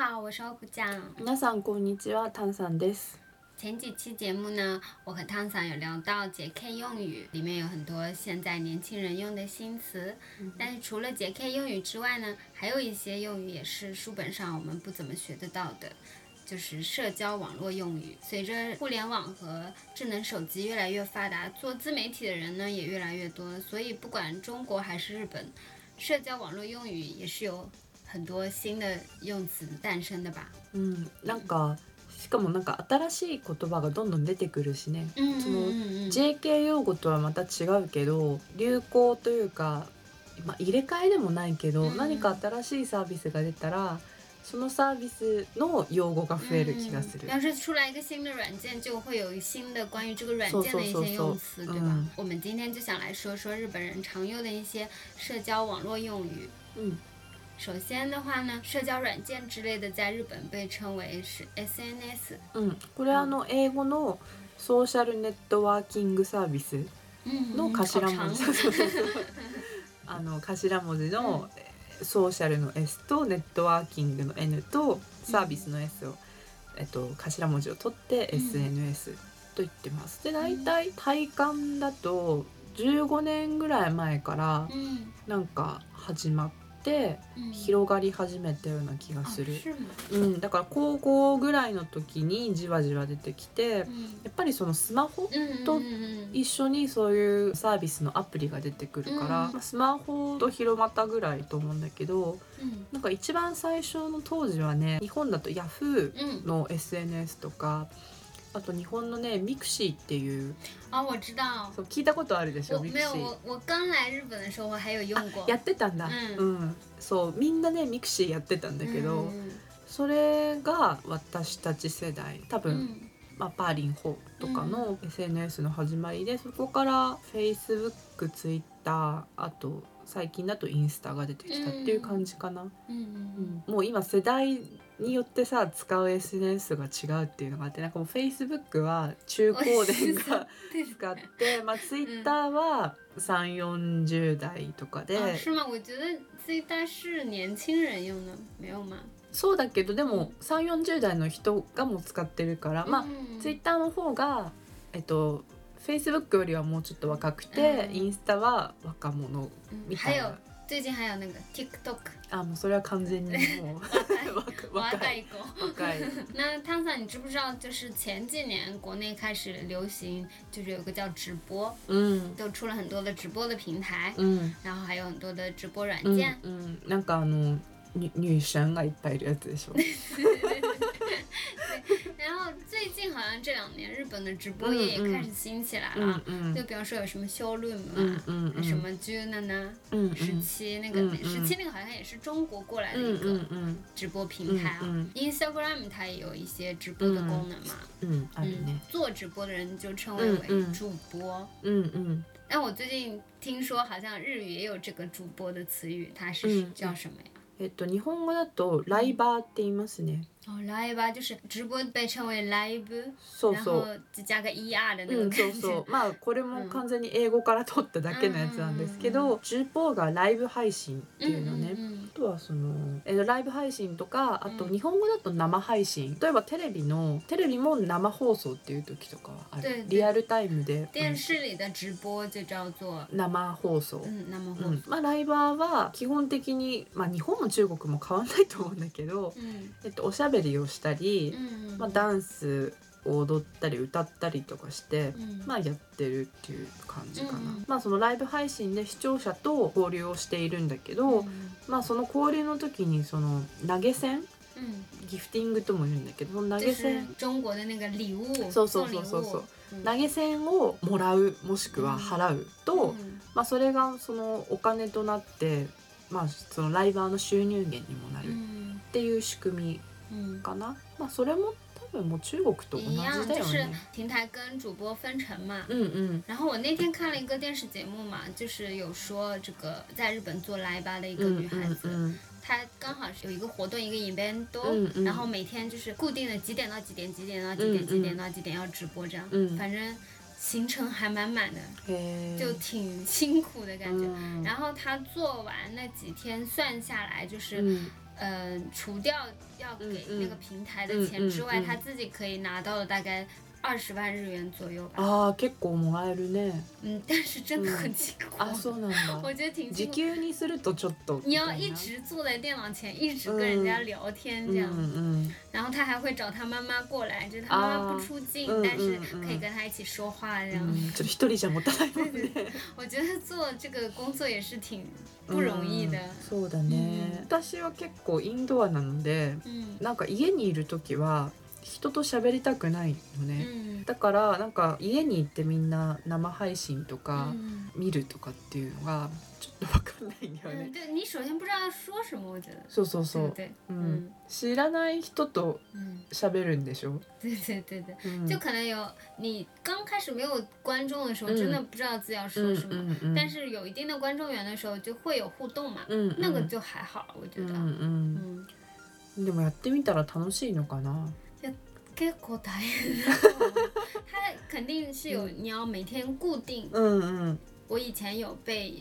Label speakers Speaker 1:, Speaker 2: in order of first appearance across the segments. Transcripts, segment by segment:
Speaker 1: 好，我是欧普酱。
Speaker 2: 皆さんこんにちは、炭酸です。
Speaker 1: 前几期节目呢，我和汤桑有聊到 JK 用语，里面有很多现在年轻人用的新词。但是除了 JK 用语之外呢，还有一些用语也是书本上我们不怎么学得到的，就是社交网络用语。随着互联网和智能手机越来越发达，做自媒体的人呢也越来越多，所以不管中国还是日本，社交网络用语也是有 很多新的用词诞生的吧。
Speaker 2: うん、なんかしかもなんか新しい言葉がどんどん出てくるしね。
Speaker 1: 嗯
Speaker 2: その
Speaker 1: 嗯嗯
Speaker 2: JK 用語とはまた違うけど、流行というか、まあ入れ替えでもないけど、
Speaker 1: うん
Speaker 2: 何か新しいサービスが出たら、そのサービスの用語が増える気がする。
Speaker 1: 要是出来一个新的软件，就会有新的关于这个软件的一些用词，对吧？
Speaker 2: 嗯
Speaker 1: 我们今天就想来说说日本人常用的一些社交网络用语。
Speaker 2: うん、
Speaker 1: 首先的话呢，社交软件之类的在日本被称为是 SNS。
Speaker 2: うん、これあの英語のソーシャルネットワーキングサービス
Speaker 1: 嗯，
Speaker 2: の頭
Speaker 1: 好
Speaker 2: 文字、あの頭文字の、えーソーシャルの S とネットワーキングの N とサービスの S を、えっと、頭文字を取って
Speaker 1: うん。
Speaker 2: SNS と言ってます。で大体体感だと15年ぐらい前から
Speaker 1: 嗯
Speaker 2: なんか始まって
Speaker 1: 嗯，
Speaker 2: 広がり始めたような気が
Speaker 1: 哦
Speaker 2: する。
Speaker 1: 是吗？
Speaker 2: うん、だから高校ぐらいの時にじわじわ出てきて
Speaker 1: 嗯
Speaker 2: やっぱりそのスマホ
Speaker 1: 嗯
Speaker 2: と一緒にそういうサービスのアプリが出てくるから、
Speaker 1: うん。
Speaker 2: まあスマホと広まったぐらいと思うんだけど
Speaker 1: 嗯
Speaker 2: なんか一番最初の当時はね日本だと Yahoo
Speaker 1: 嗯，
Speaker 2: の SNS とかあと日本のね mixi っていう。
Speaker 1: 哦，我知道。
Speaker 2: そう聞いたことあるでしょ
Speaker 1: 我 mixi。我我刚来日本的时候，我还有用过。
Speaker 2: やってたんだ、
Speaker 1: う
Speaker 2: うん。そうみんなね mixi やってたんだけど、
Speaker 1: 嗯
Speaker 2: それが私たち世代。多分、
Speaker 1: 嗯
Speaker 2: まあ、八零后とかの SNS の始まりでそこから Facebook Twitter あと最近だとインスタが出てきたっていう感じかな、
Speaker 1: 嗯嗯
Speaker 2: もう今世代によってさ使う SNS が違うっていうのがあってなんかもう Facebook は中高年が
Speaker 1: 嗯，
Speaker 2: 使って、まあ、Twitter は3 4 0代とかで、
Speaker 1: 啊，是吗？我觉得这一代是年轻人用的，没有吗？
Speaker 2: そうだけどでも3 4 0代の人がもう使ってるから、まあ
Speaker 1: 嗯
Speaker 2: Twitter の方がえっと Facebook よりはもうちょっと若くて、
Speaker 1: うん。
Speaker 2: インスタは若者
Speaker 1: 嗯
Speaker 2: みたいな
Speaker 1: 最近还有那个 TikTok，
Speaker 2: あもうそれは完全にもう若
Speaker 1: 我
Speaker 2: 若い
Speaker 1: 一个。
Speaker 2: 若い
Speaker 1: 那汤桑，你知不知道？就是前几年国内开始流行，就是有个叫直播，
Speaker 2: うん
Speaker 1: 都出了很多的直播的平台，
Speaker 2: うん
Speaker 1: 然後还有很多的直播软
Speaker 2: うん
Speaker 1: 件。
Speaker 2: うんなんかあのに入選がいっぱいいるやつでしょ
Speaker 1: 然后最近好像这两年日本的直播业
Speaker 2: 嗯嗯
Speaker 1: 也开始兴起来
Speaker 2: うん
Speaker 1: 了。
Speaker 2: うん
Speaker 1: 就比方说有什么修论
Speaker 2: うん
Speaker 1: 嘛，
Speaker 2: うんうん
Speaker 1: 什么 Junana
Speaker 2: うん
Speaker 1: 十七那个
Speaker 2: 嗯嗯
Speaker 1: 十七那个好像也是中国过来的
Speaker 2: うん
Speaker 1: 一个
Speaker 2: うんうん
Speaker 1: 直播平台啊。
Speaker 2: 嗯
Speaker 1: Instagram 它也有一些直播的功能嘛。
Speaker 2: うんある
Speaker 1: 嗯
Speaker 2: ね，
Speaker 1: 做直播的人就称为为
Speaker 2: 嗯嗯
Speaker 1: 主播。
Speaker 2: うんうん
Speaker 1: 但我最近听说好像日语也有这个主播的词语，它是
Speaker 2: 嗯
Speaker 1: 叫什么呀？
Speaker 2: えっと日本語だとライバーって言いますね。
Speaker 1: 哦，live 就是直播被称为
Speaker 2: そうそう。
Speaker 1: 就加个 er 的那
Speaker 2: うん、そう。そう。まあこれも完全に英語から取っただけのやつなんですけど、ジュポーがライブ配信っていうのね、
Speaker 1: 嗯
Speaker 2: あとはその、えーライブ配信とかあと
Speaker 1: うん。
Speaker 2: 日本語だと生配信。例えばテレビのテレビも生放送っていう時とかはある。リアルタイムで、
Speaker 1: 电视里的直播就叫做。
Speaker 2: うん生放送、
Speaker 1: 嗯，那么
Speaker 2: うん。まあ、ライバーは基本的に、まあ、日本も中国も変わんないと思うんだけど、
Speaker 1: 嗯
Speaker 2: えっと、おしゃべりをしたり、
Speaker 1: 嗯
Speaker 2: まあ、ダンスを踊ったり歌ったりとかして、
Speaker 1: 嗯
Speaker 2: まあやってるっていう感じかな、
Speaker 1: うん
Speaker 2: まあそのライブ配信で視聴者と交流をしているんだけど、まあその交流の時にその投げ銭
Speaker 1: 嗯，
Speaker 2: ギフティングとも言うんだけど投げ銭
Speaker 1: 中国的那个礼物，
Speaker 2: そうそうそうそうそう。投げ銭をもらうもしくは払うと、
Speaker 1: 嗯
Speaker 2: まあそれがそのお金となってまあそのライバーの収入源にもなるっ
Speaker 1: 嗯
Speaker 2: ていう仕組
Speaker 1: 嗯
Speaker 2: み，かな、まあそれも多分もう中国と同じ
Speaker 1: 一样，就是
Speaker 2: だよね。
Speaker 1: 平台跟主播分成嘛。
Speaker 2: うんうん
Speaker 1: 然后我那天看了一个电视节目嘛，就是有说这个在日本做来吧的一个
Speaker 2: うん
Speaker 1: 女孩子，
Speaker 2: うん
Speaker 1: 她刚好是有一个活动，一个 event，、
Speaker 2: 嗯嗯
Speaker 1: 然后每天就是固定的几点到几点，几点到几点，
Speaker 2: 嗯嗯
Speaker 1: 几点到几点要直播这样，
Speaker 2: 嗯
Speaker 1: 反正行程还满满的，
Speaker 2: へー
Speaker 1: 就挺辛苦的感觉。
Speaker 2: うん
Speaker 1: 然后她做完那几天算下来，就是
Speaker 2: うん
Speaker 1: 呃，除掉要给
Speaker 2: 嗯嗯
Speaker 1: 那个平台的钱之外，
Speaker 2: 嗯嗯。嗯
Speaker 1: 他自己可以拿到的大概二十万日元左右吧。
Speaker 2: ああ結構もらえるね
Speaker 1: 嗯，但是真的很辛苦。
Speaker 2: あそうなんだ
Speaker 1: 我觉得挺
Speaker 2: 時
Speaker 1: 辛苦。
Speaker 2: 給にするとちょっと
Speaker 1: 你要
Speaker 2: みたいな
Speaker 1: 一直坐在电脑前，一直跟人家聊天这样，
Speaker 2: うんうん
Speaker 1: 然后他还会找他妈妈过来，就是他妈妈不出镜，
Speaker 2: 啊
Speaker 1: 但是
Speaker 2: 嗯嗯嗯
Speaker 1: 可以跟他一起说话这样。
Speaker 2: うんちょっと一人じゃ持たないもん
Speaker 1: 对
Speaker 2: ね
Speaker 1: 我觉得做这个工作也是挺不容易的。
Speaker 2: うんそうだね、
Speaker 1: うん
Speaker 2: 私は結構インドアなので
Speaker 1: 嗯
Speaker 2: なんか家にいる時は 人と喋りたくないのね、
Speaker 1: 嗯
Speaker 2: だからなんか家に行ってみんな生配信とか
Speaker 1: 嗯
Speaker 2: 見るとかっていうのがちょっと分かんないんだよ
Speaker 1: 嗯，
Speaker 2: ね、
Speaker 1: 对你首先不知道要说什么，我觉得。
Speaker 2: そうそうそう？うん。
Speaker 1: 嗯
Speaker 2: 知らない人と
Speaker 1: 嗯，
Speaker 2: 喋るんでしょ、
Speaker 1: 对对对对，
Speaker 2: うん。
Speaker 1: 就可能有你刚开始没有观众的时候，
Speaker 2: 嗯。
Speaker 1: 真的不知道自己要说
Speaker 2: うん
Speaker 1: 什么，
Speaker 2: うんうん
Speaker 1: 但是有一定的观众缘的时候，就会有互动嘛，
Speaker 2: うんうん
Speaker 1: 那个就还好，我觉得。
Speaker 2: でもやってみたら楽しいのかな？
Speaker 1: 結構大変。它肯定是有，你要每天固定。
Speaker 2: うんうん
Speaker 1: 我以前有被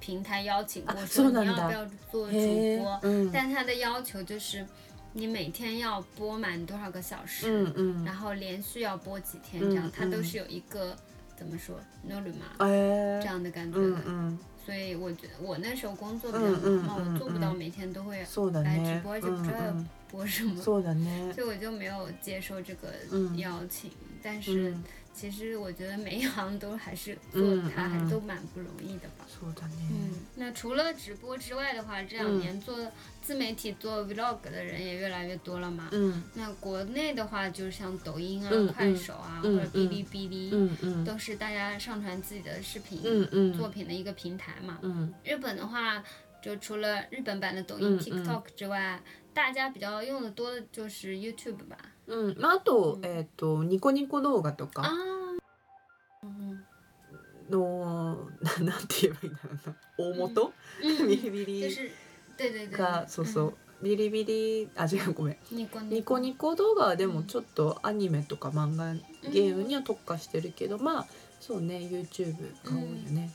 Speaker 1: 平台邀请过，
Speaker 2: 啊
Speaker 1: 说
Speaker 2: そうなんだ
Speaker 1: 你要不要做主
Speaker 2: へ
Speaker 1: 播
Speaker 2: え、うん
Speaker 1: 但他的要求就是你每天要播满多少个小时，
Speaker 2: うんうん
Speaker 1: 然后连续要播几天这样，
Speaker 2: 嗯
Speaker 1: 它都是有一个怎么说 n o r m a
Speaker 2: えー
Speaker 1: 这样的感觉的。
Speaker 2: うんうん
Speaker 1: 所以我觉得我那时候工作比较
Speaker 2: 嗯嗯
Speaker 1: 忙嘛，
Speaker 2: 嗯
Speaker 1: 我做不到
Speaker 2: 嗯
Speaker 1: 每天都会
Speaker 2: そうだね
Speaker 1: 来直播，而且
Speaker 2: うん
Speaker 1: 不知道要
Speaker 2: うん
Speaker 1: 播什么，
Speaker 2: そうだね
Speaker 1: 所以我就没有接受这个
Speaker 2: 嗯
Speaker 1: 邀请。但是
Speaker 2: うん
Speaker 1: 其实我觉得每一行都还是做
Speaker 2: 嗯
Speaker 1: 它，还
Speaker 2: 嗯
Speaker 1: 都蛮不容易的吧。
Speaker 2: そうだ
Speaker 1: 嗯
Speaker 2: ね，
Speaker 1: 那除了直播之外的话，这两
Speaker 2: 嗯
Speaker 1: 年做自媒体、做 vlog 的人也越来越多了嘛。
Speaker 2: うん
Speaker 1: 那国内的话，就像抖音啊、
Speaker 2: 嗯
Speaker 1: 快手啊，
Speaker 2: 嗯
Speaker 1: 或者哔哩哔哩，
Speaker 2: うんうん
Speaker 1: 都是大家上传自己的视频、
Speaker 2: うんうん
Speaker 1: 作品的一个平台嘛。
Speaker 2: うん
Speaker 1: 日本的话，就除了日本版的抖音、
Speaker 2: 嗯嗯
Speaker 1: TikTok 之外，大家比较用的多的就是 YouTube 吧。
Speaker 2: うん。まああと
Speaker 1: うん。
Speaker 2: えっとニコニコ動画と
Speaker 1: 啊
Speaker 2: か，
Speaker 1: 嗯
Speaker 2: のな なんて言えばいいんだろうな。大元？
Speaker 1: 嗯
Speaker 2: ビリビリ。がそうそう。ビリビリ。あ違うごめん。
Speaker 1: 嗯。ニコ。
Speaker 2: ニコニコ動画はでもちょっとアニメとか漫画ゲームには特化してるけどまあそうね YouTube が多いよね。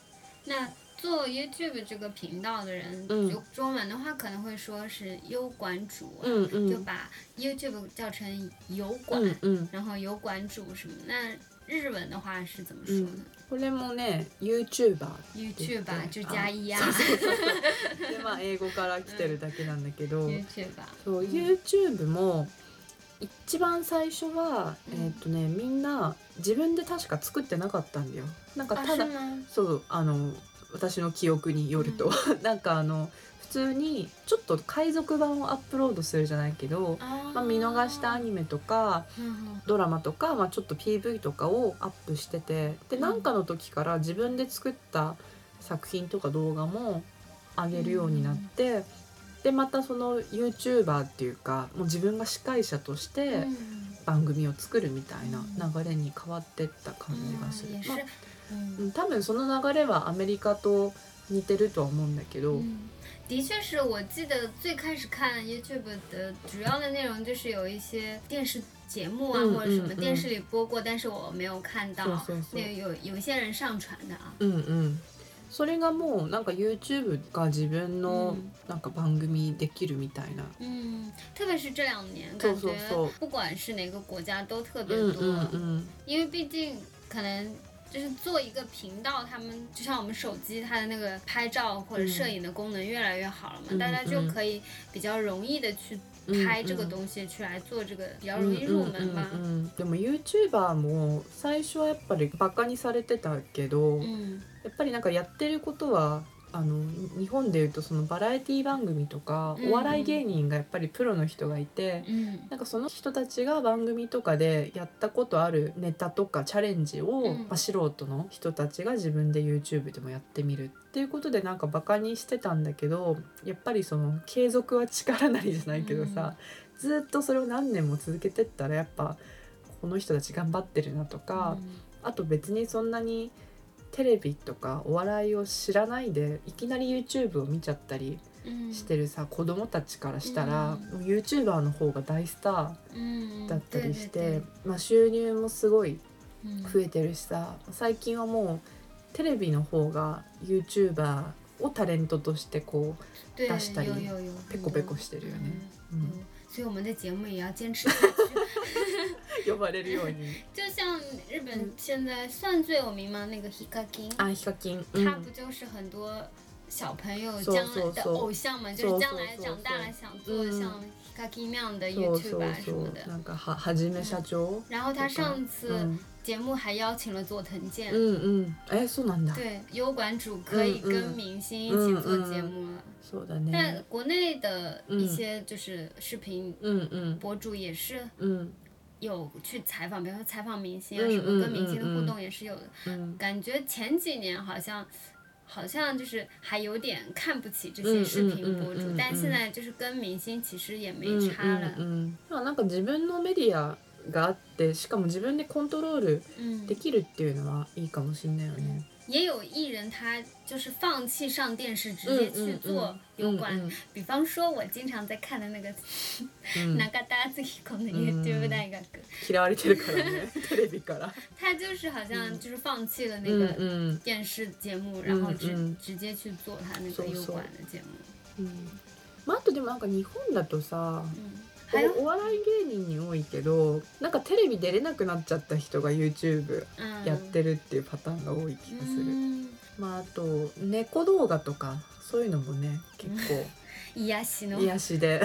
Speaker 1: 那做 YouTube 这个频道的人，
Speaker 2: 嗯
Speaker 1: 就中文的话可能会说是优管主啊，
Speaker 2: うんうん
Speaker 1: 就把 YouTube 叫成油
Speaker 2: う
Speaker 1: 管，
Speaker 2: んうん
Speaker 1: 然后油管主什么。那日文的话是怎么说呢、
Speaker 2: これもね YouTuber
Speaker 1: y o u t u b e
Speaker 2: 对
Speaker 1: 就加一啊
Speaker 2: そうそうそうでまあ英語から来てるだけなんだけど、
Speaker 1: ，YouTuber。
Speaker 2: そう YouTube も一番最初は、
Speaker 1: うん
Speaker 2: えーっとねみんな自分で確か作ってなかったんだよ。なんか
Speaker 1: 啊，
Speaker 2: ただ
Speaker 1: 是吗？
Speaker 2: そうあの 私の記憶によると、なんかあの普通にちょっと海賊版をアップロードするじゃないけど、
Speaker 1: 啊，
Speaker 2: まあ、見逃したアニメとか
Speaker 1: 嗯
Speaker 2: ドラマとか、まあ、ちょっと PV とかをアップしててで
Speaker 1: うん。
Speaker 2: なんかの時から自分で作った作品とか動画も上げるようになって、でまたその YouTuber っていうかもう自分が司会者として
Speaker 1: 嗯
Speaker 2: 番組を作るみたいな流れに変わってった感じがする。まあ，
Speaker 1: 嗯
Speaker 2: 多分その流れはアメリカと似てるとは思うんだけど、
Speaker 1: 嗯，的确是我记得最开始看 YouTube 的主要的内容就是有一些电视节目啊，
Speaker 2: 嗯
Speaker 1: 或者什么电视里播过，嗯但是我没有看到。那有有一些人上传的啊。
Speaker 2: うんうんそれがもうなんか YouTube が自分のなんか番組できるみたいな。
Speaker 1: 嗯，特别是这两年，感觉不管是哪个国家都特别多，
Speaker 2: うんうんうん
Speaker 1: 因为毕竟可能。就是做一个频道，他们就像我们手机，它的那个拍照或者摄影的功能越来越好了嘛，
Speaker 2: 嗯
Speaker 1: 大家就
Speaker 2: 嗯
Speaker 1: 可以比较容易的去
Speaker 2: うん
Speaker 1: 拍这个
Speaker 2: うん
Speaker 1: 东西，去来做这个比较容易入门吧。
Speaker 2: うんうんうんでも YouTuber も最初はやっぱりバカにされてたけど、
Speaker 1: 嗯
Speaker 2: やっぱりなんかやってることは あの日本でいうとそのバラエティ番組とか、
Speaker 1: うん
Speaker 2: お笑い芸人がやっぱりプロの人がいて、
Speaker 1: 嗯
Speaker 2: なんかその人たちが番組とかでやったことあるネタとかチャレンジを、
Speaker 1: うん。
Speaker 2: まあ、素人の人たちが自分で YouTube でもやってみるっていうことでなんかバカにしてたんだけどやっぱりその継続は力なりじゃないけどさ、ずっとそれを何年も続けてったらやっぱこの人たち頑張ってるなとか、あと別にそんなにテレビとかお笑いを知らないでいきなり YouTube を見ちゃったり
Speaker 1: 嗯
Speaker 2: してるさ子供たちからしたら、
Speaker 1: うん。
Speaker 2: YouTuber の方が大スター
Speaker 1: 嗯
Speaker 2: だったりして、まあ、収入もすごい
Speaker 1: 嗯
Speaker 2: 増えてるしさ最近はもうテレビの方が YouTuber をタレントとしてこ
Speaker 1: 对，
Speaker 2: 出したりペコペコしてるよね。
Speaker 1: 嗯
Speaker 2: うん。
Speaker 1: 嗯所以我们的节目也要坚持下去。
Speaker 2: う呼ばれるように
Speaker 1: 就像日本现在算最有名吗？那个 Hikakin，
Speaker 2: あヒカキンう
Speaker 1: 他
Speaker 2: ん
Speaker 1: 不就是很多小朋友
Speaker 2: そう
Speaker 1: 将来的
Speaker 2: そうそう
Speaker 1: 偶像嘛？就
Speaker 2: そう
Speaker 1: 是将来长大了想做
Speaker 2: 嗯
Speaker 1: 像 Hikakin 那样的
Speaker 2: そうそ
Speaker 1: YouTube
Speaker 2: う
Speaker 1: 啊什
Speaker 2: そ
Speaker 1: 么的。
Speaker 2: うなんかははじめ社長
Speaker 1: 然后他上
Speaker 2: う
Speaker 1: 次
Speaker 2: ん
Speaker 1: 节目还邀请了佐藤健，
Speaker 2: うんうんえそうなんだ
Speaker 1: 对，优管主可以
Speaker 2: 嗯
Speaker 1: 跟
Speaker 2: 嗯
Speaker 1: 明星一起做节目了。
Speaker 2: そうだ
Speaker 1: 但
Speaker 2: ね
Speaker 1: 国内的一些就是视频
Speaker 2: うんうん
Speaker 1: 博主也是
Speaker 2: うん
Speaker 1: 有去采访，比如说采访明星啊
Speaker 2: 嗯
Speaker 1: 什么，
Speaker 2: 嗯
Speaker 1: 跟明星的
Speaker 2: 嗯
Speaker 1: 互动也是有的。
Speaker 2: うん
Speaker 1: 感觉前几年好像。好像就是还有点看不起这
Speaker 2: 嗯
Speaker 1: 些视频博主，
Speaker 2: 嗯嗯嗯
Speaker 1: 但现在就是跟明星其实也没
Speaker 2: うん
Speaker 1: 差了。
Speaker 2: うんうんまあなんか自分のメディアがあってしかも自分でコントロール
Speaker 1: 嗯
Speaker 2: で，きるっていうのはいいかもしれないよね。
Speaker 1: 也有艺人他就是放弃上电视，直接去做油管。
Speaker 2: うん
Speaker 1: 比方说，我经常在看的那个
Speaker 2: うん
Speaker 1: 中田敦彦的 YouTube 大学，
Speaker 2: 嫌われてるからねテレビから。
Speaker 1: 他就是好像就是放弃了那
Speaker 2: うん
Speaker 1: 个
Speaker 2: うん
Speaker 1: 电视节目，然后直
Speaker 2: 嗯
Speaker 1: 直接去做他那
Speaker 2: そうそう
Speaker 1: 个油管的节目。
Speaker 2: うんまああとでもなんか日本だとさ
Speaker 1: 嗯，还有
Speaker 2: おお笑い芸人に多いけどなんかテレビ出れなくなっちゃった人が YouTube
Speaker 1: 嗯，
Speaker 2: やってるっていうパターンが多い気がする。
Speaker 1: 嗯，
Speaker 2: まああと猫動画とかそういうのもね結構
Speaker 1: 癒しの。
Speaker 2: 癒しで。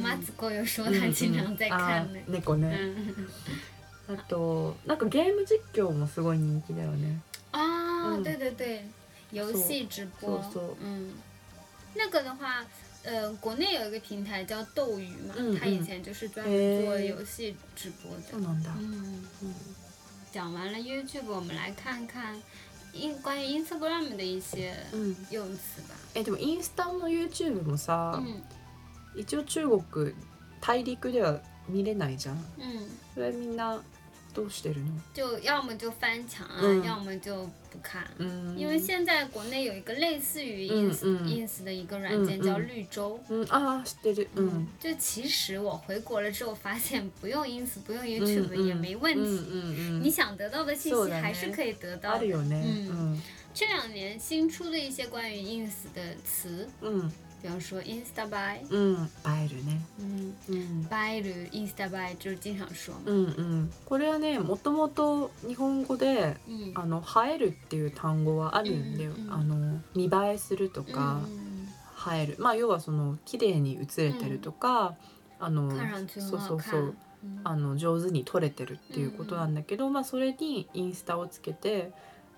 Speaker 1: マツコ有说他经常在看
Speaker 2: あ
Speaker 1: 那
Speaker 2: ー猫ね。
Speaker 1: 嗯
Speaker 2: あとなんかゲーム実況もすごい人気だよね。
Speaker 1: 啊，
Speaker 2: 嗯
Speaker 1: 对对对，游戏直播。
Speaker 2: そうそう，
Speaker 1: 嗯，那个的话，呃，国内有一个平台叫斗鱼嘛，
Speaker 2: 嗯
Speaker 1: 它以前就是专门做
Speaker 2: へー
Speaker 1: 游戏直播的。
Speaker 2: そうなんだ。
Speaker 1: 嗯，
Speaker 2: うん
Speaker 1: 讲完了 YouTube，我们来看看 in 关于 Instagram 的一些
Speaker 2: うん
Speaker 1: 用词吧。
Speaker 2: えでもインスタの YouTube もさ、
Speaker 1: 嗯
Speaker 2: 一応中国大陸では見れないじゃん。
Speaker 1: 嗯，
Speaker 2: それみんな どうしてるの？
Speaker 1: 就要么就翻墙啊，
Speaker 2: 嗯
Speaker 1: 要么就不看。
Speaker 2: うん
Speaker 1: 因为现在国内有一个类似于
Speaker 2: 嗯
Speaker 1: ins、
Speaker 2: 嗯
Speaker 1: ins 的一个软件
Speaker 2: 嗯嗯
Speaker 1: 叫绿洲。
Speaker 2: うんあー知ってる。うん。
Speaker 1: 就其实我回国了之后发现，不用 ins 不用
Speaker 2: うん
Speaker 1: YouTube
Speaker 2: うん
Speaker 1: 也没问题。
Speaker 2: うんうんうん
Speaker 1: 你想得到的信息
Speaker 2: そうだね
Speaker 1: 还是可以得到的。
Speaker 2: あるよね。
Speaker 1: 嗯这两年新出的一些关于 ins 的词，
Speaker 2: うんうん
Speaker 1: 比方说 insta buy，
Speaker 2: うん映えるね。
Speaker 1: 嗯
Speaker 2: うん。
Speaker 1: ，buy る insta buy 就是经常说嘛。
Speaker 2: うんうん。これはねもともと日本語で
Speaker 1: 嗯
Speaker 2: あの映えるっていう単語はあるんだよ。あの見栄えするとか。
Speaker 1: 嗯
Speaker 2: 映えるまあ要はその綺麗に映れてるとか、あのそう。そうそう
Speaker 1: 嗯
Speaker 2: あの上手に撮れてるっていうことなんだけど、まあそれにインスタをつけて、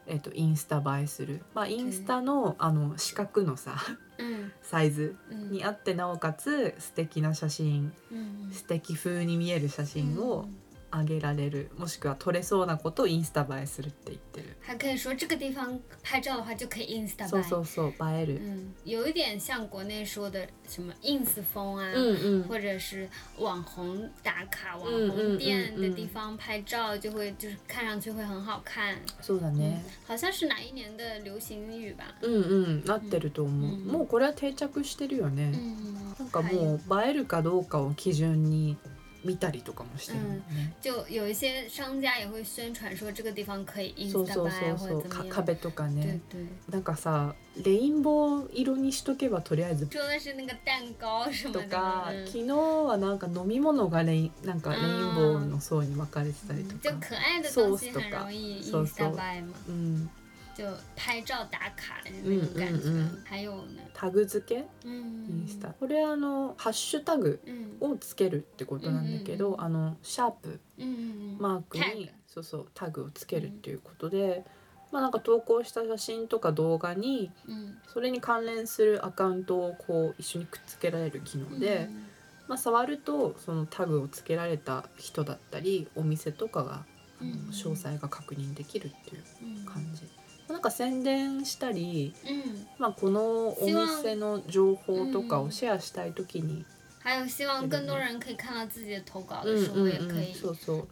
Speaker 2: えっとインスタ映えする、まあ、インスタのあの四角のさ
Speaker 1: 嗯
Speaker 2: サイズ
Speaker 1: 嗯
Speaker 2: にあってなおかつ素敵な写真。
Speaker 1: 嗯
Speaker 2: 素敵風に見える写真を上げられるもしくは撮れそうなことをインスタ映えするって言ってる。
Speaker 1: 还可以说这个地方拍照的话就可以
Speaker 2: そう。そうそう映える。
Speaker 1: 嗯，有一点像国内说的什么 ins 风啊，
Speaker 2: うんうん
Speaker 1: 或者是网红打卡、网
Speaker 2: 嗯
Speaker 1: 红店的地方拍照，就会就是看上去会很好看。
Speaker 2: そうだね。
Speaker 1: 好像是哪一年的流行语吧？
Speaker 2: うんうんなってると思う、
Speaker 1: うん
Speaker 2: もうこれは定着してるよね、
Speaker 1: 嗯，
Speaker 2: なんかもう映えるかどうかを基準に見たりとかもしてるもんね、
Speaker 1: 就有一些商家也会宣传说这个地方可以
Speaker 2: そう
Speaker 1: insta
Speaker 2: そう
Speaker 1: buy
Speaker 2: そうそうか
Speaker 1: 或者怎么样。
Speaker 2: 壁とか
Speaker 1: 对
Speaker 2: ね。
Speaker 1: 对，
Speaker 2: なんかさレインボー色にしとけばとりあえず
Speaker 1: 说的是那个蛋糕什么的。
Speaker 2: とか、
Speaker 1: 嗯。
Speaker 2: 昨日はなんか飲み物がレインなんかレインボーの層に分かれてたりと
Speaker 1: 就
Speaker 2: か、
Speaker 1: 可爱的东西很
Speaker 2: ソースとか。
Speaker 1: 容易
Speaker 2: そうそう。うん、
Speaker 1: 就拍照打卡的那种感觉。还有呢，
Speaker 2: タグ付けイ，ンスタ、これあのハッシュタグをつけるってことなんだけど、あのシャープ
Speaker 1: 嗯
Speaker 2: マークに
Speaker 1: タグ
Speaker 2: そうそうタグをつけるっていうことで、まあなんか投稿した写真とか動画にそれに関連するアカウントをこう一緒にくっつけられる機能で、まあ、触るとそのタグをつけられた人だったりお店とかがあの詳細が確認できるっていう感じ。なんか宣伝したり、
Speaker 1: 嗯，
Speaker 2: まあ、このお店の情報とかをシェアしたい時に、
Speaker 1: 还有希望更多人可以看到自己的投稿
Speaker 2: うん。
Speaker 1: 的时候，也可以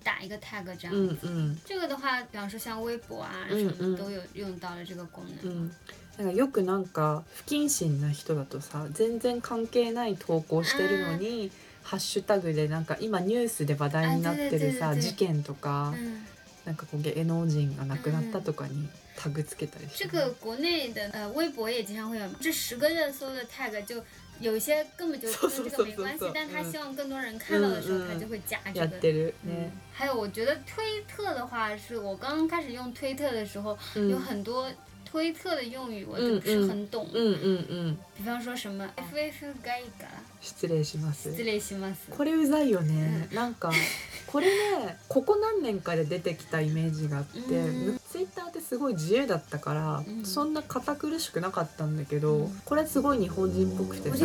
Speaker 1: 打一个 tag 这
Speaker 2: うん。
Speaker 1: 样子。
Speaker 2: うん。
Speaker 1: 这个的话，比方说像微博啊
Speaker 2: 嗯
Speaker 1: 什么
Speaker 2: 嗯
Speaker 1: 都有用到了这个功能。
Speaker 2: うん、なん。かよくなん。か不謹慎な人だとさ全然関係ない投稿してるのにハッシュタグでなん。か今ニュースで話題になってるさ事件とか
Speaker 1: 嗯
Speaker 2: なん。かこう芸能人が亡くなったとかに タグつけたりして
Speaker 1: 这个国内的呃微博也经常会有，这十个热搜的 tag 就有一些根本就跟这个没关系，但他希望更多人看到的时候，他就会加这个。
Speaker 2: やってる
Speaker 1: 嗯
Speaker 2: ね。，
Speaker 1: 还有我觉得推特的话，是我刚刚开始用推特的时候，
Speaker 2: うん
Speaker 1: 有很多推特的用语我都不是很懂，
Speaker 2: うんうんうん。
Speaker 1: 比方说什么 FF ガイガ，
Speaker 2: 失礼します。
Speaker 1: 失礼します。
Speaker 2: これうざいよね、なんか これねここ何年かで出てきたイメージがあって、
Speaker 1: うん。
Speaker 2: ツイッターってすごい自由だったから、
Speaker 1: うん。
Speaker 2: そんな堅苦しくなかったんだけど、
Speaker 1: うん。
Speaker 2: これすごい日本人っぽくてさ。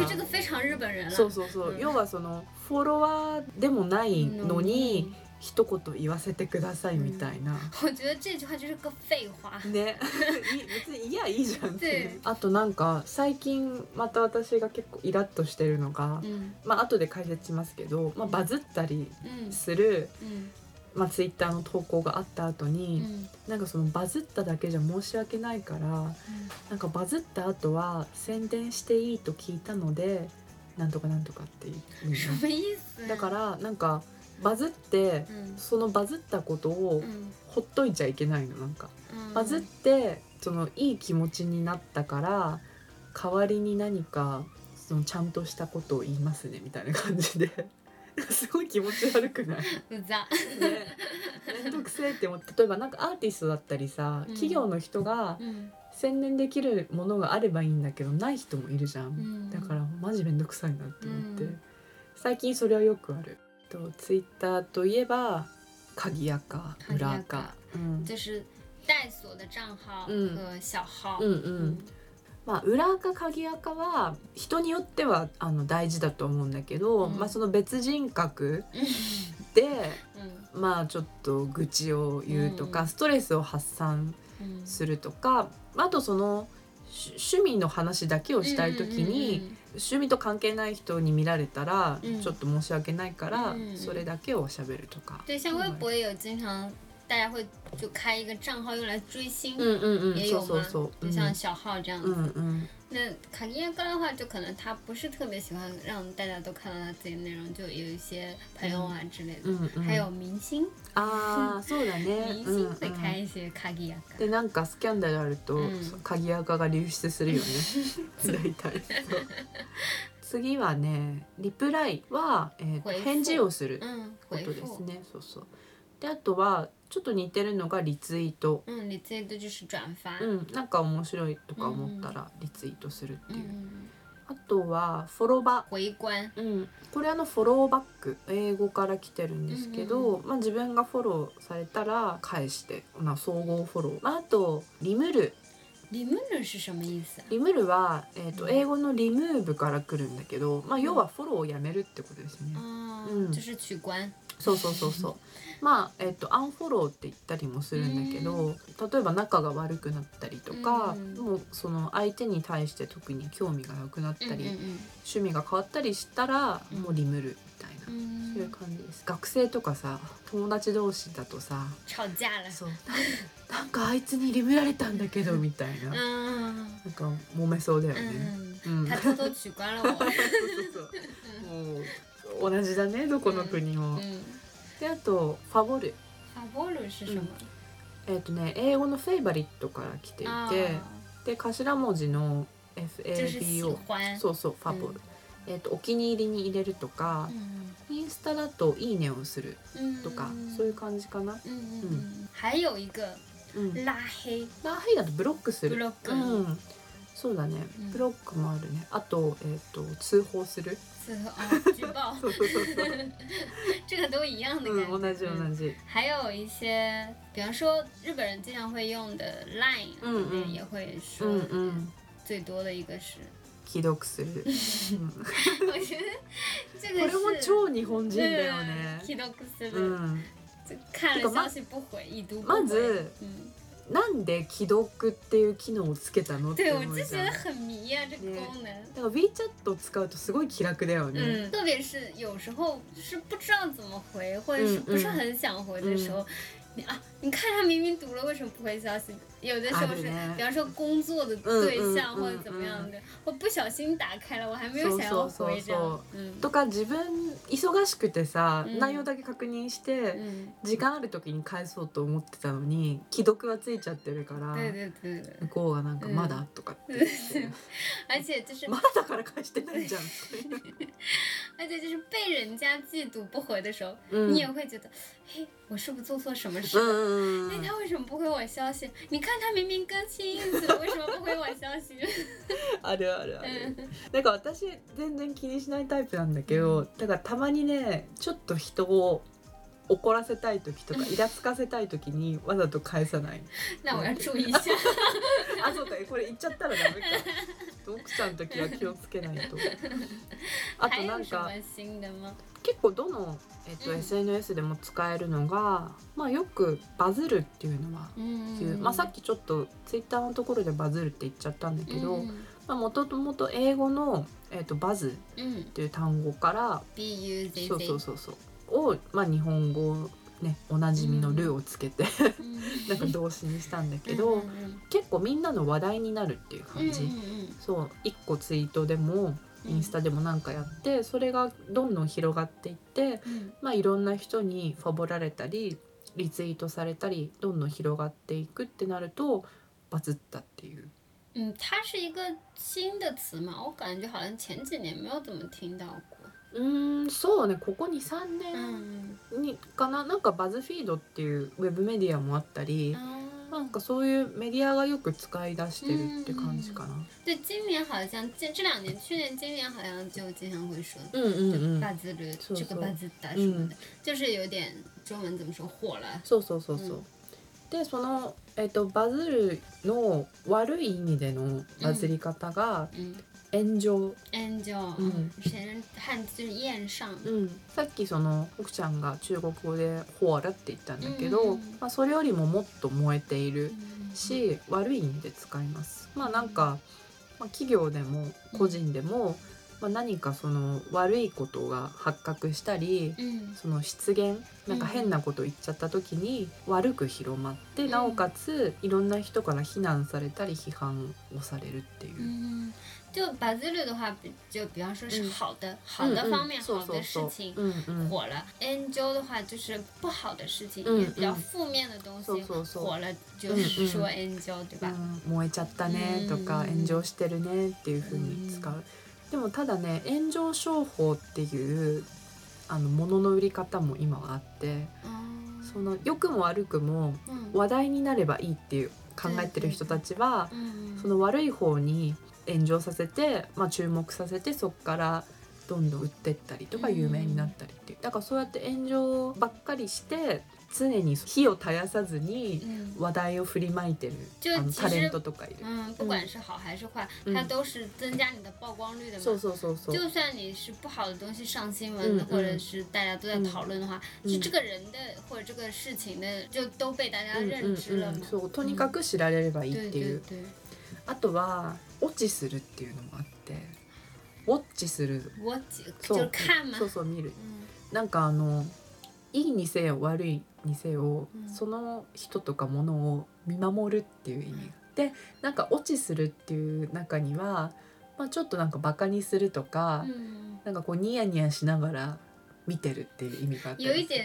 Speaker 2: そうそうそう、
Speaker 1: うん。
Speaker 2: 要はそのフォロワーでもないのに一言言わせてくださいみたいな。
Speaker 1: 我觉得这句话就是个废话。
Speaker 2: ねい別にいやいいじゃん。っていう
Speaker 1: で
Speaker 2: あとなんか最近また私が結構イラッとしてるのが、
Speaker 1: 嗯
Speaker 2: まあ後で解説しますけど、まあ、バズったり
Speaker 1: 嗯
Speaker 2: する、
Speaker 1: 嗯
Speaker 2: まあ、ツイッターの投稿があった後に、
Speaker 1: 嗯
Speaker 2: なんかそのバズっただけじゃ申し訳ないからなんかバズった後は宣伝していいと聞いたのでなんとかなんとかっていう？だからなんかバズって
Speaker 1: 嗯
Speaker 2: そのバズったことを
Speaker 1: 嗯
Speaker 2: ほっといちゃいけないのなんか。
Speaker 1: 嗯
Speaker 2: バズってそのいい気持ちになったから代わりに何かそのちゃんとしたことを言いますねみたいな感じで。すごい気持ち悪くない？
Speaker 1: うざ。
Speaker 2: ね、めんどくせえって思って例えばなんかアーティストだったりさ
Speaker 1: うん。
Speaker 2: 企業の人が
Speaker 1: 嗯
Speaker 2: 宣伝できるものがあればいいんだけどない人もいるじゃん、
Speaker 1: うん。
Speaker 2: だからマジめんどくさいなって思って、
Speaker 1: うん。
Speaker 2: 最近それはよくあるとツイッターといえば鍵垢
Speaker 1: 鍵垢
Speaker 2: 裏垢、うん、
Speaker 1: 就是带锁的账号
Speaker 2: 嗯
Speaker 1: 和小号。
Speaker 2: うん。うん。まあ裏垢鍵垢は人によってはあの大事だと思うんだけど、
Speaker 1: うん。
Speaker 2: まあその別人格
Speaker 1: 嗯
Speaker 2: で
Speaker 1: 嗯
Speaker 2: まあちょっと愚痴を言うとか、
Speaker 1: うん。
Speaker 2: ストレスを発散
Speaker 1: 嗯
Speaker 2: するとかあとそのし趣味の話だけをしたい時に、趣味と関係ない人に見られたら、
Speaker 1: うん。
Speaker 2: ちょっと申し訳ないから、
Speaker 1: うん。
Speaker 2: それだけを喋るとか。
Speaker 1: 对，像微博也有经常大家会就开一个账号用来追星，
Speaker 2: うんうんうん、
Speaker 1: 也有吗？
Speaker 2: そうそうそう。
Speaker 1: 就像小号这样子。
Speaker 2: うんうん
Speaker 1: 那卡地亚哥的话，就可能他不是特别喜欢让大家都看到他自己的内容，就有一些朋友啊之类的。
Speaker 2: うんうん、
Speaker 1: 还有明星，
Speaker 2: ああ そうだね。
Speaker 1: 明星会开一些卡地亚哥。
Speaker 2: でなんかスキャンダルあると、
Speaker 1: うん
Speaker 2: 鍵垢が流出するよね 大体次はねリプライは、返事をすることです
Speaker 1: 复。
Speaker 2: ねそうそうであとはちょっと似てるのがリツイート。
Speaker 1: 嗯，你这个就是转发。
Speaker 2: うん、なんか面白いとか思ったらリツイートするっていう、
Speaker 1: 嗯，
Speaker 2: あとはフォロバ
Speaker 1: 回关。
Speaker 2: うん、これあのフォローバック英語から来てるんですけど、
Speaker 1: うん
Speaker 2: まあ、自分がフォローされたら返して、まあ、総合フォロー、まあ、あとリムル。
Speaker 1: リムル是什么意思啊？
Speaker 2: リムルは、えー、と
Speaker 1: うん。
Speaker 2: 英語のリムーブから来るんだけど、まあ、要はフォローをやめるってことですよね。
Speaker 1: 哦
Speaker 2: 嗯，
Speaker 1: 就是取关。
Speaker 2: そうそうそうそう。まあ、えっ、とアンフォローって言ったりもするんだけど、例えば仲が悪くなったりとか、
Speaker 1: うん
Speaker 2: もうその相手に対して特に興味がなくなったり、趣味が変わったりしたら、
Speaker 1: うん
Speaker 2: もうリムルみたいな、
Speaker 1: 嗯
Speaker 2: そういう感じです。学生とかさ友達同士だとさ。そうななんかあいつにリムられたんだけどみたいな、
Speaker 1: 嗯
Speaker 2: なんか揉めそうだよね。
Speaker 1: 嗯，
Speaker 2: うん、
Speaker 1: 他偷偷取关了我。
Speaker 2: そうそうそうもう同じだねどこの国も。
Speaker 1: 嗯，
Speaker 2: であとファボル
Speaker 1: ファボル是什么？
Speaker 2: えっ、とね英語のフェイバリットから来ていて、
Speaker 1: 啊，
Speaker 2: で頭文字の FABO
Speaker 1: 欢。
Speaker 2: そうそうファボル、えっ、とお気に入りに入れるとか、
Speaker 1: 嗯
Speaker 2: インスタだといいねをする
Speaker 1: 嗯，
Speaker 2: とか、そういう感じかな。
Speaker 1: 嗯嗯嗯，还有一个
Speaker 2: うん。
Speaker 1: 拉黑，
Speaker 2: ラーヘイだとブロックする。
Speaker 1: ブロック
Speaker 2: うん。そうだね
Speaker 1: うん。
Speaker 2: ブロックもあるね。あとえっ、と通報する。
Speaker 1: 是哦，举报，
Speaker 2: そうそうそうそう。
Speaker 1: 这个都一样的感觉。
Speaker 2: うん同じ
Speaker 1: 嗯
Speaker 2: 同じ。
Speaker 1: 还有一些，比方说日本人经常会用的 Line
Speaker 2: 嗯
Speaker 1: 里面
Speaker 2: 嗯
Speaker 1: 也会
Speaker 2: う
Speaker 1: 说
Speaker 2: んうん。
Speaker 1: 最多的一个是，
Speaker 2: 既読する。うん
Speaker 1: 我觉得这个
Speaker 2: これも
Speaker 1: 是
Speaker 2: 超日本人だよね。
Speaker 1: 既読す
Speaker 2: う
Speaker 1: る，
Speaker 2: ん。
Speaker 1: 就看
Speaker 2: 这个ま
Speaker 1: 了消息不回，已读不回。
Speaker 2: まず
Speaker 1: 嗯，
Speaker 2: なんで既読っていう機能をつけたのって思うじゃん。
Speaker 1: 就觉得很迷啊，这个功能。
Speaker 2: だから WeChat を使うとすごい気楽だよね。
Speaker 1: 嗯，特别是有时候是不知道怎么回，或者是不是很想回的时候，你啊，你看他明明读了，为什么不回消息？有的时候是，比方说工作的对象或者怎么样的，我不小心打开了，我还没有想要
Speaker 2: そうそう
Speaker 1: 回这样
Speaker 2: とか自分忙しくてさ、
Speaker 1: うん。
Speaker 2: 内容だけ確認して、
Speaker 1: 嗯，
Speaker 2: 時間ある時に返そうと思ってたのに既読はついちゃってるから向こうがなんか「
Speaker 1: うん
Speaker 2: まだ?」とかって
Speaker 1: 而且就是「
Speaker 2: まだだから返してないじゃん」。
Speaker 1: 而且就是被人家既读不回的时候，
Speaker 2: うん。
Speaker 1: 你也会觉得，嘿，我是不是做错什么事
Speaker 2: う
Speaker 1: 了？
Speaker 2: んうん
Speaker 1: 哎，他为什么不回我消息？你看他明明更新一次，为什么不回我消息？
Speaker 2: あるあるある。
Speaker 1: 嗯
Speaker 2: なんか私全然気にしないタイプなんだけど、だからたまにねちょっと人を怒らせたい時とかイラつかせたい時にわざと返さない。
Speaker 1: 那我要注意一下。
Speaker 2: あそうかこれ言っちゃったらダメか。奥ちゃんの時は気をつけないと。あと
Speaker 1: 还
Speaker 2: なんか？結構どの、えっと
Speaker 1: うん。
Speaker 2: SNS でも使えるのが、まあ、よくバズるっていうのはう、まあ、さっきちょっと Twitter のところでバズるって言っちゃったんだけど
Speaker 1: 嗯
Speaker 2: もともと英語の、えっとバズ
Speaker 1: 嗯
Speaker 2: っていう単語からそうそうそうそう。を、まあ、日本語ねおなじみの「る」をつけて、なんか動詞にしたんだけど、結構みんなの話題になるっていう
Speaker 1: 嗯
Speaker 2: 感じ。
Speaker 1: 嗯
Speaker 2: そう1個ツイートでもインスタでもなんかやってそれがどんどん広がっていって、
Speaker 1: 嗯
Speaker 2: まあ、いろんな人にファボられたりリツイートされたりどんどん広がっていくってなるとバズったっていう。
Speaker 1: 嗯，它是一个新的词嘛，我感觉好像前几年没有怎么听到过。
Speaker 2: うーんそうねここ23
Speaker 1: 嗯
Speaker 2: 年にかななんかバズフィードっていうウェブメディアもあったり、な
Speaker 1: 啊，
Speaker 2: んかそういうメディアがよく使い出してるって感じかな。
Speaker 1: 对，今年好像这这两年，去年、今年好像就经常会说。
Speaker 2: うんうんうん。
Speaker 1: バズる这个バズった什么的，就是有点中文怎么说火了。
Speaker 2: そうそうそうそう。
Speaker 1: うん
Speaker 2: でその、えっとバズるの悪い意味でのバズり方が
Speaker 1: 嗯
Speaker 2: 炎上、
Speaker 1: ，angel，
Speaker 2: 嗯
Speaker 1: 嗯，谁汉字就上。
Speaker 2: うん、さっきその奥ちゃんが中国語で「火」って言ったんだけど、
Speaker 1: うん
Speaker 2: まあ、それよりももっと燃えている
Speaker 1: 嗯
Speaker 2: し悪い意味で使います。まあなんか、まあ、企業でも個人でも、まあ、何かその悪いことが発覚したり
Speaker 1: 嗯
Speaker 2: その失言なんか変なこと言っちゃった時に悪く広まって、なおかついろんな人から非難されたり批判をされるっていう。
Speaker 1: 嗯，就バズる的话，比就比方说是
Speaker 2: 嗯
Speaker 1: 好的、好的方面、
Speaker 2: そう
Speaker 1: 好的事情。火了，angel 的话就是不好的事情，
Speaker 2: 嗯
Speaker 1: 也比较
Speaker 2: 嗯
Speaker 1: 负面的东西火了，就是说 angel 对吧？
Speaker 2: うん燃えちゃったねとか、
Speaker 1: うん
Speaker 2: 炎上してるねっていう風に使う、でもただね炎上商法っていうあの物の売り方も今はあって
Speaker 1: 哦，
Speaker 2: その良くも悪くも
Speaker 1: 嗯
Speaker 2: 話題になればいいっていう考えてる人たちは、
Speaker 1: 嗯
Speaker 2: その悪い方に炎上させて、まあ、注目させてそこからどんどん売ってったりとか
Speaker 1: うん。
Speaker 2: 有名になったりっていう。だからそうやって炎上ばっかりして常に火を絶やさずに
Speaker 1: 嗯
Speaker 2: 話題を振りまいてるあの
Speaker 1: 就其实
Speaker 2: タレントとかいる。
Speaker 1: 嗯，不管是好还是坏，
Speaker 2: 嗯。
Speaker 1: 它都是增加你的曝光率的嘛。
Speaker 2: そうそうそうそう。
Speaker 1: 就算你是不好的东西上新闻，
Speaker 2: 嗯
Speaker 1: 或者是大家都在讨论的话，
Speaker 2: 嗯。
Speaker 1: 是这个人的或者这个事情的，就都被大家
Speaker 2: うん
Speaker 1: 认知了
Speaker 2: そうとにかく知られればいい
Speaker 1: 对
Speaker 2: っていう、あとはウォッチするっていうのもあってウォッチする。
Speaker 1: 我几
Speaker 2: そう。
Speaker 1: 就是看嘛
Speaker 2: そう。そう見る。
Speaker 1: 嗯
Speaker 2: なんかあのいいにせよ悪いにせよ、
Speaker 1: うん。
Speaker 2: その人とかものを見守るっていう意味でなんかウォッチするっていう中には、まあ、ちょっとなんかバカにするとか、
Speaker 1: 嗯，
Speaker 2: なんかこうニヤニヤしながら見てるっていう意味があったり
Speaker 1: 有一
Speaker 2: する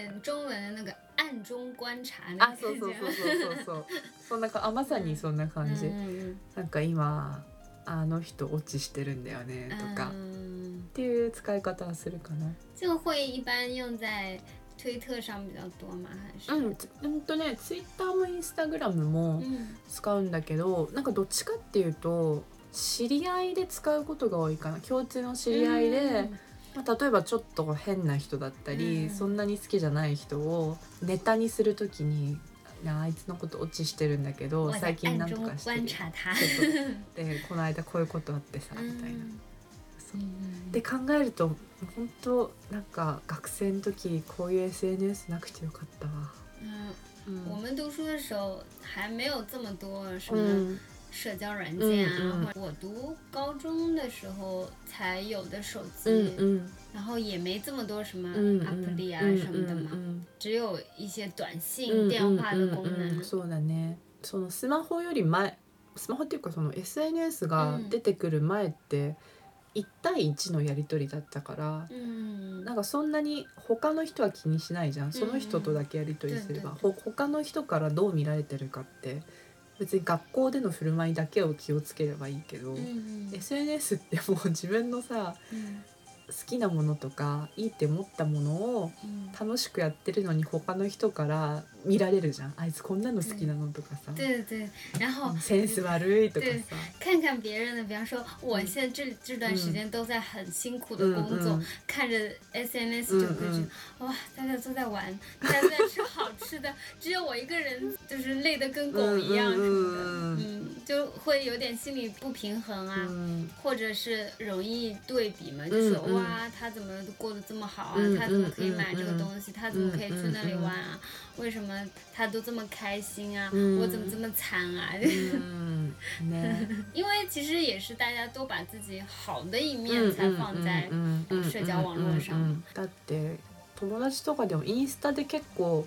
Speaker 1: 暗中观察那
Speaker 2: あ
Speaker 1: 个
Speaker 2: そうそうそう。そうそうそう。そんなかあまさにそんな感じ、
Speaker 1: 嗯
Speaker 2: なんか今あの人オチしてるんだよねとか、っ
Speaker 1: 嗯，
Speaker 2: ていう使い方はするかな。
Speaker 1: 这个会一般用在推特上比较多吗？还是？
Speaker 2: うん、つうんとねツイッターもインスタグラムも
Speaker 1: 嗯
Speaker 2: 使うんだけどなんかどっちかっていうと知り合いで使うことが多いかな共通の知り合いで、まあ、例えばちょっと変な人だったり、
Speaker 1: うん
Speaker 2: そんなに好きじゃない人をネタにするときになあいつのことオチしてるんだけど最近なんとかしてる。でこの間こういうことあってさみたいな。で考えると本当なんか学生の時こういう SNS なくてよかったわ。
Speaker 1: 嗯，
Speaker 2: うん。
Speaker 1: 我们读书的时候还没有这么多什
Speaker 2: う
Speaker 1: 么
Speaker 2: ん。
Speaker 1: 社交软件啊，我读高中的时候才有的手机，
Speaker 2: うんうん
Speaker 1: 然后也没这么多什么
Speaker 2: うんうん
Speaker 1: app 里啊
Speaker 2: うん
Speaker 1: 什么的嘛，
Speaker 2: うん
Speaker 1: 只有一些短信、
Speaker 2: うん
Speaker 1: 电话的功
Speaker 2: うんうんうん
Speaker 1: 能。
Speaker 2: そうだね。そのスマホより前スマホっていうかその SNS が出てくる前って1対1のやり取りだったから、
Speaker 1: 嗯，
Speaker 2: なんかそんなに他の人は気にしないじゃん。その人とだけやり取りすれば、
Speaker 1: うん
Speaker 2: ほ他の人からどう見られてるかって別に学校での振る舞いだけを気をつければいいけど、
Speaker 1: 嗯
Speaker 2: SNS ってもう自分のさ
Speaker 1: 嗯
Speaker 2: 好きなものとかいいって思ったものを
Speaker 1: 嗯，
Speaker 2: 楽しくやってるのに他の人から見られるじゃんあいつこんなの好きなのとかさ、
Speaker 1: 对对对，然后
Speaker 2: センス悪いとか
Speaker 1: 对
Speaker 2: さ。
Speaker 1: 看看别人的，比方说，我现在这这段时间都在很辛苦的工作，
Speaker 2: 嗯嗯
Speaker 1: 看着 SNS 就会觉得、
Speaker 2: 嗯
Speaker 1: 哇，大家都在玩，大家都在吃好吃的，只有我一个人就是累得跟狗一样
Speaker 2: 嗯
Speaker 1: 什么的，
Speaker 2: 嗯
Speaker 1: 嗯，就会有点心理不平衡啊。
Speaker 2: うん
Speaker 1: 或者是容易对比嘛，就说、
Speaker 2: 嗯嗯
Speaker 1: 哇，他怎么过得这么好啊？
Speaker 2: 嗯
Speaker 1: 他怎么可以
Speaker 2: 嗯
Speaker 1: 买这个
Speaker 2: 嗯
Speaker 1: 东西？他怎么可以去那里玩啊？为什么 他都这么开心啊？
Speaker 2: 嗯
Speaker 1: 我怎么这么惨啊？
Speaker 2: うんね
Speaker 1: 因为其实也是大家都把自己好的一面才放在
Speaker 2: うんうんうん
Speaker 1: 社交網絡上
Speaker 2: うんうんだって友達とかでもインスタで結構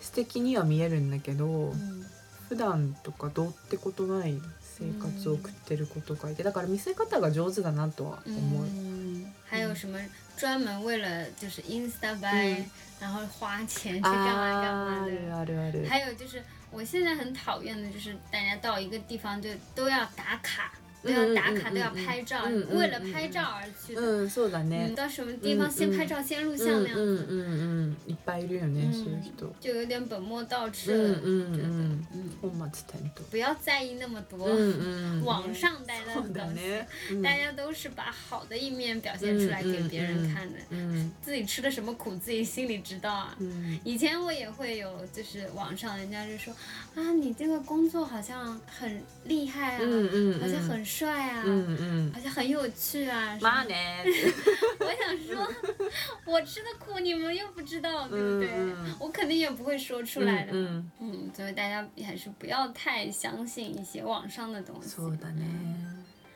Speaker 2: 素敵には見えるんだけど
Speaker 1: 嗯
Speaker 2: 普段とかどうってことない生活を送ってる子とかいてだから見せ方が上手だなとは思う。
Speaker 1: 嗯，还有什么？专门为了就是 Insta buy，、
Speaker 2: 嗯
Speaker 1: 然后花钱去干嘛干嘛的。
Speaker 2: あるある。
Speaker 1: 还有就是，我现在很讨厌的就是大家到一个地方就都要打卡，都要打卡，
Speaker 2: 嗯嗯嗯
Speaker 1: 都要拍照，
Speaker 2: 嗯嗯
Speaker 1: 为了拍照而去的。
Speaker 2: うんそうだ
Speaker 1: 嗯，
Speaker 2: ね。
Speaker 1: 到什么地方
Speaker 2: 嗯
Speaker 1: 先拍照、先录像
Speaker 2: うん
Speaker 1: 那样子，
Speaker 2: うんうんうんいっぱいいるよね
Speaker 1: 嗯
Speaker 2: そういう人。
Speaker 1: 就有点本末倒置了。
Speaker 2: うんうん
Speaker 1: 觉得
Speaker 2: うん。
Speaker 1: 嗯，
Speaker 2: 本末転倒。
Speaker 1: 不要在意那么多。
Speaker 2: うんうん。
Speaker 1: 网上待的
Speaker 2: そうだ
Speaker 1: 东西，
Speaker 2: ね。うん
Speaker 1: 大家都是把好的一面表现出来给别人看的。
Speaker 2: うん
Speaker 1: 自己吃的什么苦，自己心里知道啊。
Speaker 2: うん
Speaker 1: 以前我也会有，就是網上人家就說啊，你這個工作好像很厲害啊，
Speaker 2: うんうん
Speaker 1: 好像很 帥啊，
Speaker 2: うんうん。
Speaker 1: 好像很有趣啊。
Speaker 2: まあ
Speaker 1: 什麼
Speaker 2: ね。
Speaker 1: 我想說，我吃的苦你們又不知道，對不對？
Speaker 2: 嗯嗯
Speaker 1: 我肯定也不會說出來的。
Speaker 2: うんうん
Speaker 1: 嗯，所以大家還是不要太相信一些網上的東西。
Speaker 2: そうだね。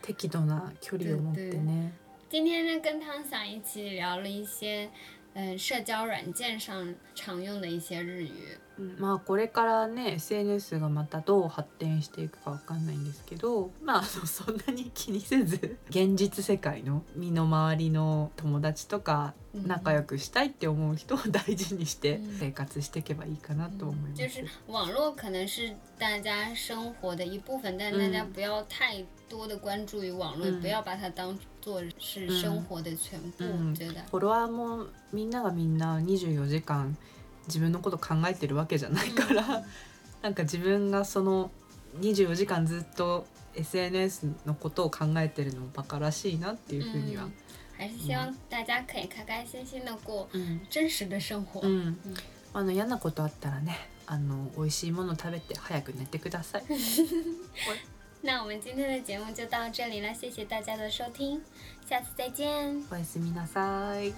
Speaker 2: 適度な距離を持ってね。
Speaker 1: 今天呢，跟汤桑一起聊了一些，呃，社交軟件上常用的一些日語。
Speaker 2: うん。まあこれからね SNS がまたどう発展していくかわかんないんですけどまあそんなに気にせず 現実世界の身の回りの友達とか
Speaker 1: うん。
Speaker 2: 仲良くしたいって思う人を大事にして
Speaker 1: うん。
Speaker 2: 生活していけばいいかなと思います。
Speaker 1: 就是网络可能是大家生活的一部分，但大家
Speaker 2: 嗯
Speaker 1: 不要太多的关注于网络，
Speaker 2: 嗯。
Speaker 1: 不要把它当做是生活的全部。
Speaker 2: 嗯。
Speaker 1: 我觉得，
Speaker 2: フォロワーもみんながみんな24時間自分のこと考えてるわけじゃないから、なんか自分がその24時間ずっと SNS のことを考えてるのバカらしいなっていうふうには
Speaker 1: 嗯，还是希望大家可以开开心心的过
Speaker 2: うん
Speaker 1: 真实的生活。
Speaker 2: うん、あの嫌なことあったらねあの美味しいもの食べて早く寝てください。
Speaker 1: 那我们今天的节目就到这里了，谢谢大家的收听，下次再见。
Speaker 2: おやすみなさい。